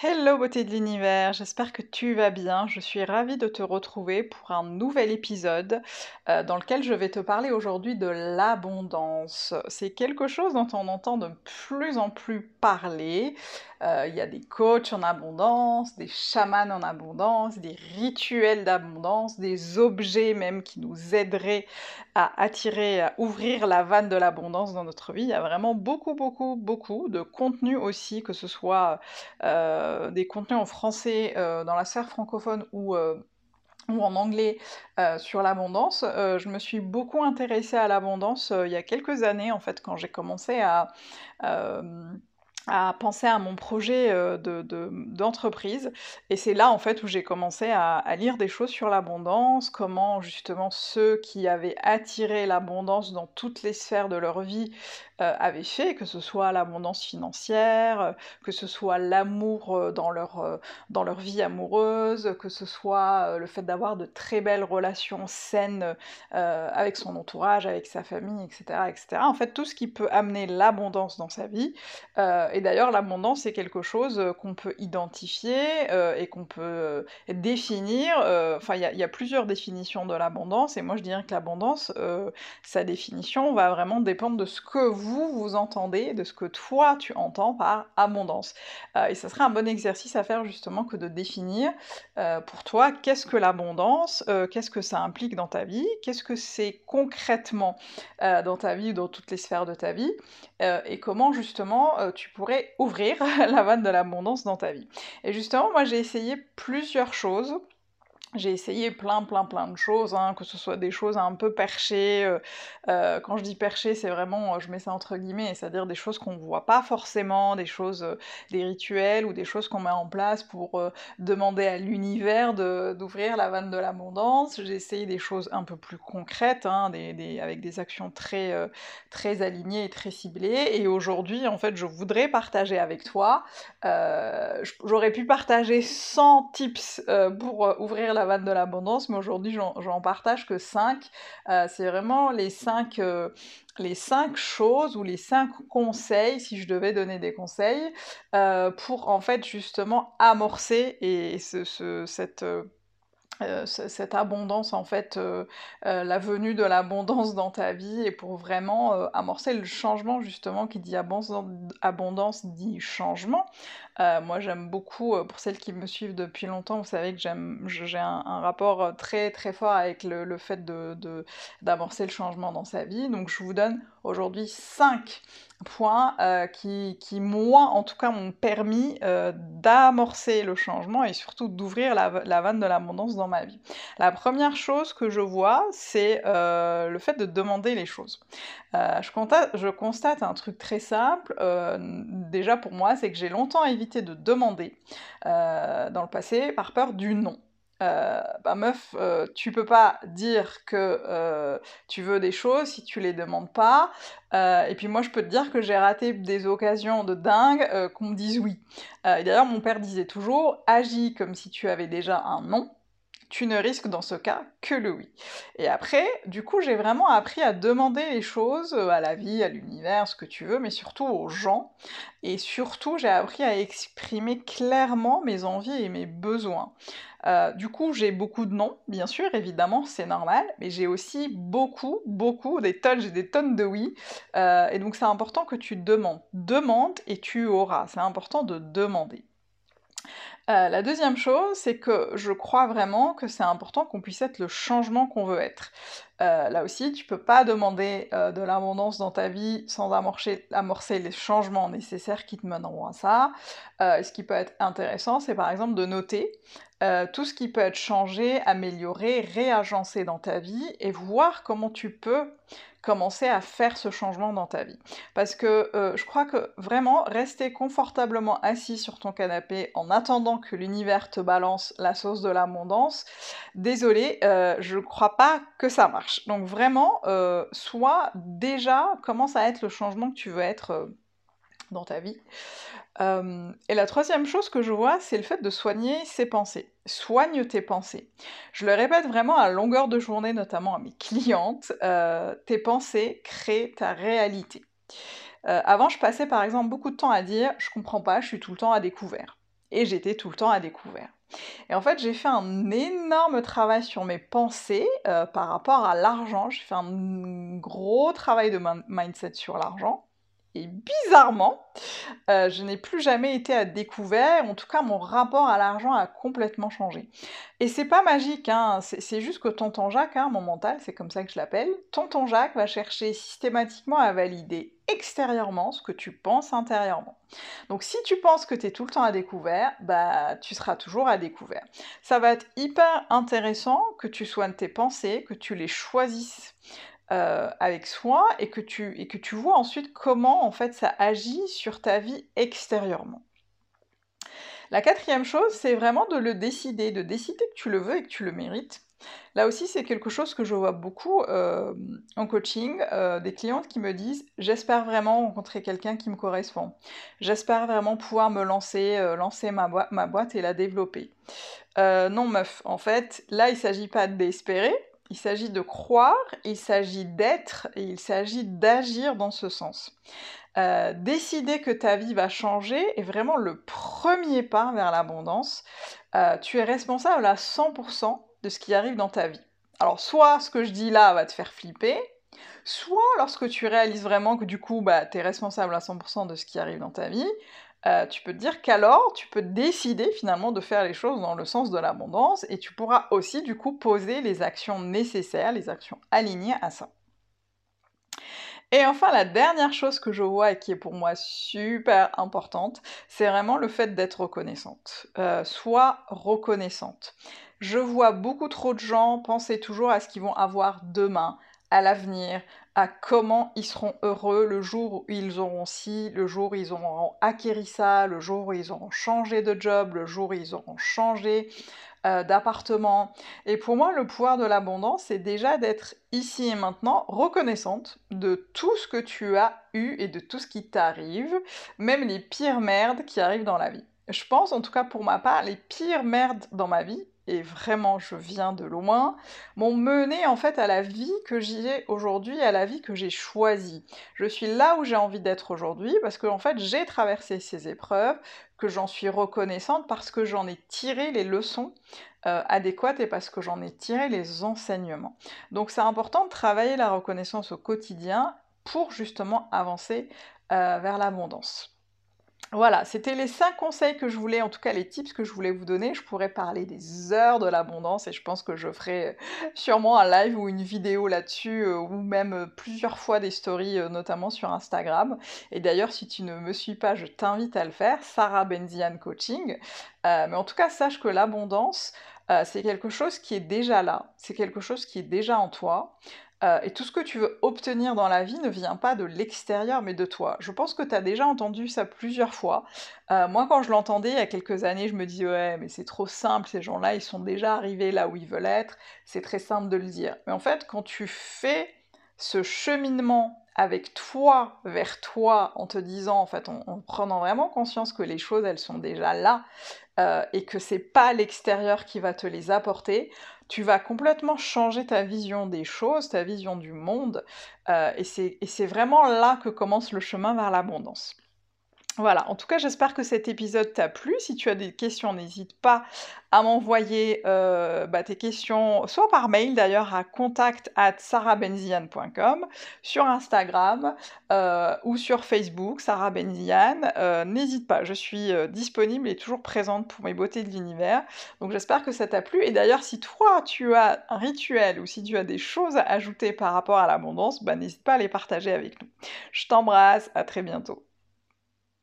Hello beauté de l'univers, j'espère que tu vas bien. Je suis ravie de te retrouver pour un nouvel épisode euh, dans lequel je vais te parler aujourd'hui de l'abondance. C'est quelque chose dont on entend de plus en plus parler. Euh, il y a des coachs en abondance, des chamans en abondance, des rituels d'abondance, des objets même qui nous aideraient à attirer, à ouvrir la vanne de l'abondance dans notre vie. Il y a vraiment beaucoup, beaucoup, beaucoup de contenu aussi, que ce soit... Euh, des contenus en français euh, dans la sphère francophone ou ou en anglais sur l'abondance. je me suis beaucoup intéressée à l'abondance il y a quelques années, en fait, quand j'ai commencé à, à penser à mon projet d'entreprise. De, et c'est là, en fait, où j'ai commencé à, lire des choses sur l'abondance, comment justement ceux qui avaient attiré l'abondance dans toutes les sphères de leur vie euh, avaient fait, que ce soit l'abondance financière, euh, que ce soit l'amour euh, dans, leur, dans leur vie amoureuse, que ce soit le fait d'avoir de très belles relations saines avec son entourage, avec sa famille, etc., etc. En fait, tout ce qui peut amener l'abondance dans sa vie. Et d'ailleurs, l'abondance, c'est quelque chose qu'on peut identifier et qu'on peut définir. Enfin, il y, a plusieurs définitions de l'abondance, et moi je dirais que l'abondance, sa définition va vraiment dépendre de ce que vous vous, entendez, de ce que toi, tu entends par abondance. Euh, et ça serait un bon exercice à faire justement que de définir euh, pour toi qu'est-ce que l'abondance, euh, qu'est-ce que ça implique dans ta vie, qu'est-ce que c'est concrètement dans ta vie ou dans toutes les sphères de ta vie, et comment justement tu pourrais ouvrir la vanne de l'abondance dans ta vie. Et justement, moi j'ai essayé plusieurs choses j'ai essayé plein, plein, plein de choses, hein, que ce soit des choses un peu perchées. Euh, euh, quand je dis perchées, c'est vraiment, euh, je mets ça entre guillemets, c'est-à-dire des choses qu'on ne voit pas forcément, des choses, des rituels ou des choses qu'on met en place pour demander à l'univers d'ouvrir la vanne de l'abondance. J'ai essayé des choses un peu plus concrètes, hein, avec des actions très, très alignées et très ciblées. Et aujourd'hui, en fait, je voudrais partager avec toi. J'aurais pu partager 100 tips pour ouvrir la la de l'abondance, mais aujourd'hui j'en partage que 5. Euh, c'est vraiment les 5 euh, les cinq choses ou les cinq conseils, si je devais donner des conseils, euh, pour en fait justement amorcer et ce, cette euh, cette abondance en fait, la venue de l'abondance dans ta vie et pour vraiment amorcer le changement justement qui dit abondance, abondance dit changement. Moi j'aime beaucoup, pour celles qui me suivent depuis longtemps, vous savez que j'ai un, rapport très très fort avec le, fait de, d'amorcer le changement dans sa vie. Donc je vous donne aujourd'hui 5 points euh, qui, qui, moi, en tout cas, m'ont permis euh, d'amorcer le changement et surtout d'ouvrir la, vanne de l'abondance dans ma vie. La première chose que je vois, c'est euh, le fait de demander les choses. Je, constate, un truc très simple, déjà pour moi, c'est que j'ai longtemps évité de demander dans le passé par peur du non. Euh, bah meuf, euh, tu peux pas dire que euh, tu veux des choses si tu les demandes pas. et puis moi, je peux te dire que j'ai raté des occasions de dingue qu'on me dise oui. et d'ailleurs, mon père disait toujours, agis comme si tu avais déjà un non tu ne risques dans ce cas que le oui. Et après, du coup, j'ai vraiment appris à demander les choses euh, à la vie, à l'univers, ce que tu veux, mais surtout aux gens. Et surtout, j'ai appris à exprimer clairement mes envies et mes besoins. Euh, du coup, j'ai beaucoup de non, bien sûr, évidemment, c'est normal, mais j'ai aussi beaucoup, beaucoup, des tonnes, j'ai des tonnes de oui. Euh, et donc, c'est important que tu demandes. Demande et tu auras. C'est important de demander. Euh, la deuxième chose, c'est que je crois vraiment que c'est important qu'on puisse être le changement qu'on veut être. Euh, là aussi, tu peux pas demander euh, de l'abondance dans ta vie sans amorcer, amorcer, les changements nécessaires qui te mèneront à ça. ce qui peut être intéressant, c'est par exemple de noter tout ce qui peut être changé, amélioré, réagencé dans ta vie et voir comment tu peux commencer à faire ce changement dans ta vie. Parce que euh, je crois que vraiment rester confortablement assis sur ton canapé en attendant que l'univers te balance la sauce de l'abondance, désolé, euh, je crois pas que ça marche. Donc vraiment, euh, soit déjà commence à être le changement que tu veux être dans ta vie. Euh, et la troisième chose que je vois, c'est le fait de soigner ses pensées. Soigne tes pensées. Je le répète vraiment à longueur de journée, notamment à mes clientes, euh, tes pensées créent ta réalité. Euh, avant, je passais par exemple beaucoup de temps à dire je comprends pas, je suis tout le temps à découvert. et j'étais tout le temps à découvert. Et en fait, j'ai fait un énorme travail sur mes pensées par rapport à l'argent. J'ai fait un gros travail de mindset sur l'argent. Et bizarrement, euh, je n'ai plus jamais été à découvert. En tout cas, mon rapport à l'argent a complètement changé. Et c'est pas magique, hein. c'est juste que tonton Jacques, hein, mon mental, c'est comme ça que je l'appelle, tonton Jacques va chercher systématiquement à valider extérieurement ce que tu penses intérieurement. Donc si tu penses que tu es tout le temps à découvert, bah tu seras toujours à découvert. Ça va être hyper intéressant que tu soignes tes pensées, que tu les choisisses. Euh, avec soin et que, tu, et que tu vois ensuite comment en fait ça agit sur ta vie extérieurement. La quatrième chose, c'est vraiment de le décider, de décider que tu le veux et que tu le mérites. Là aussi, c'est quelque chose que je vois beaucoup euh, en coaching, euh, des clientes qui me disent j'espère vraiment rencontrer quelqu'un qui me correspond. J'espère vraiment pouvoir me lancer, lancer ma, ma, boîte et la développer. non, meuf, en fait, là, il ne s'agit pas d'espérer, il s'agit de croire, il s'agit d'être et il s'agit d'agir dans ce sens. Euh, décider que ta vie va changer est vraiment le premier pas vers l'abondance. Euh, tu es responsable à 100% de ce qui arrive dans ta vie. Alors soit ce que je dis là va te faire flipper, soit lorsque tu réalises vraiment que du coup bah, tu es responsable à 100% de ce qui arrive dans ta vie, euh, tu peux te dire qu'alors tu peux décider finalement de faire les choses dans le sens de l'abondance et tu pourras aussi du coup poser les actions nécessaires, les actions alignées à ça. Et enfin, la dernière chose que je vois et qui est pour moi super importante, c'est vraiment le fait d'être reconnaissante. Euh, sois reconnaissante. Je vois beaucoup trop de gens penser toujours à ce qu'ils vont avoir demain, à l'avenir, à comment ils seront heureux le jour où ils auront ci, le jour où ils auront acquéri ça, le jour où ils auront changé de job, le jour où ils auront changé euh, d'appartement. Et pour moi, le pouvoir de l'abondance, c'est déjà d'être ici et maintenant reconnaissante de tout ce que tu as eu et de tout ce qui t'arrive, même les pires merdes qui arrivent dans la vie. Je pense, en tout cas pour ma part, les pires merdes dans ma vie, et vraiment je viens de loin, m'ont mené en fait à la vie que j'ai aujourd'hui, à la vie que j'ai choisie. Je suis là où j'ai envie d'être aujourd'hui parce que en fait j'ai traversé ces épreuves, que j'en suis reconnaissante parce que j'en ai tiré les leçons euh, adéquates et parce que j'en ai tiré les enseignements. Donc c'est important de travailler la reconnaissance au quotidien pour justement avancer euh, vers l'abondance. Voilà, c'était les 5 conseils que je voulais, en tout cas les tips que je voulais vous donner. Je pourrais parler des heures de l'abondance et je pense que je ferai euh, sûrement un live ou une vidéo là-dessus euh, ou même euh, plusieurs fois des stories, notamment sur Instagram. Et d'ailleurs, si tu ne me suis pas, je t'invite à le faire, Sarah Benzian Coaching. mais en tout cas, sache que l'abondance, c'est quelque chose qui est déjà là, c'est quelque chose qui est déjà en toi. Euh, et tout ce que tu veux obtenir dans la vie ne vient pas de l'extérieur, mais de toi. Je pense que tu as déjà entendu ça plusieurs fois. Euh, moi, quand je l'entendais il y a quelques années, je me disais, ouais, mais c'est trop simple, ces gens-là, ils sont déjà arrivés là où ils veulent être, c'est très simple de le dire. Mais en fait, quand tu fais ce cheminement avec toi vers toi en te disant, en fait, en, prenant vraiment conscience que les choses, elles sont déjà là euh, et que c'est pas l'extérieur qui va te les apporter, tu vas complètement changer ta vision des choses, ta vision du monde, euh, et c'est vraiment là que commence le chemin vers l'abondance. Voilà, en tout cas j'espère que cet épisode t'a plu. Si tu as des questions, n'hésite pas à m'envoyer euh, bah, tes questions, soit par mail d'ailleurs à contact at sur Instagram euh, ou sur Facebook, Sarah Benzian. Euh, n'hésite pas, je suis disponible et toujours présente pour mes beautés de l'univers. Donc j'espère que ça t'a plu. Et d'ailleurs, si toi tu as un rituel ou si tu as des choses à ajouter par rapport à l'abondance, bah, n'hésite pas à les partager avec nous. Je t'embrasse, à très bientôt.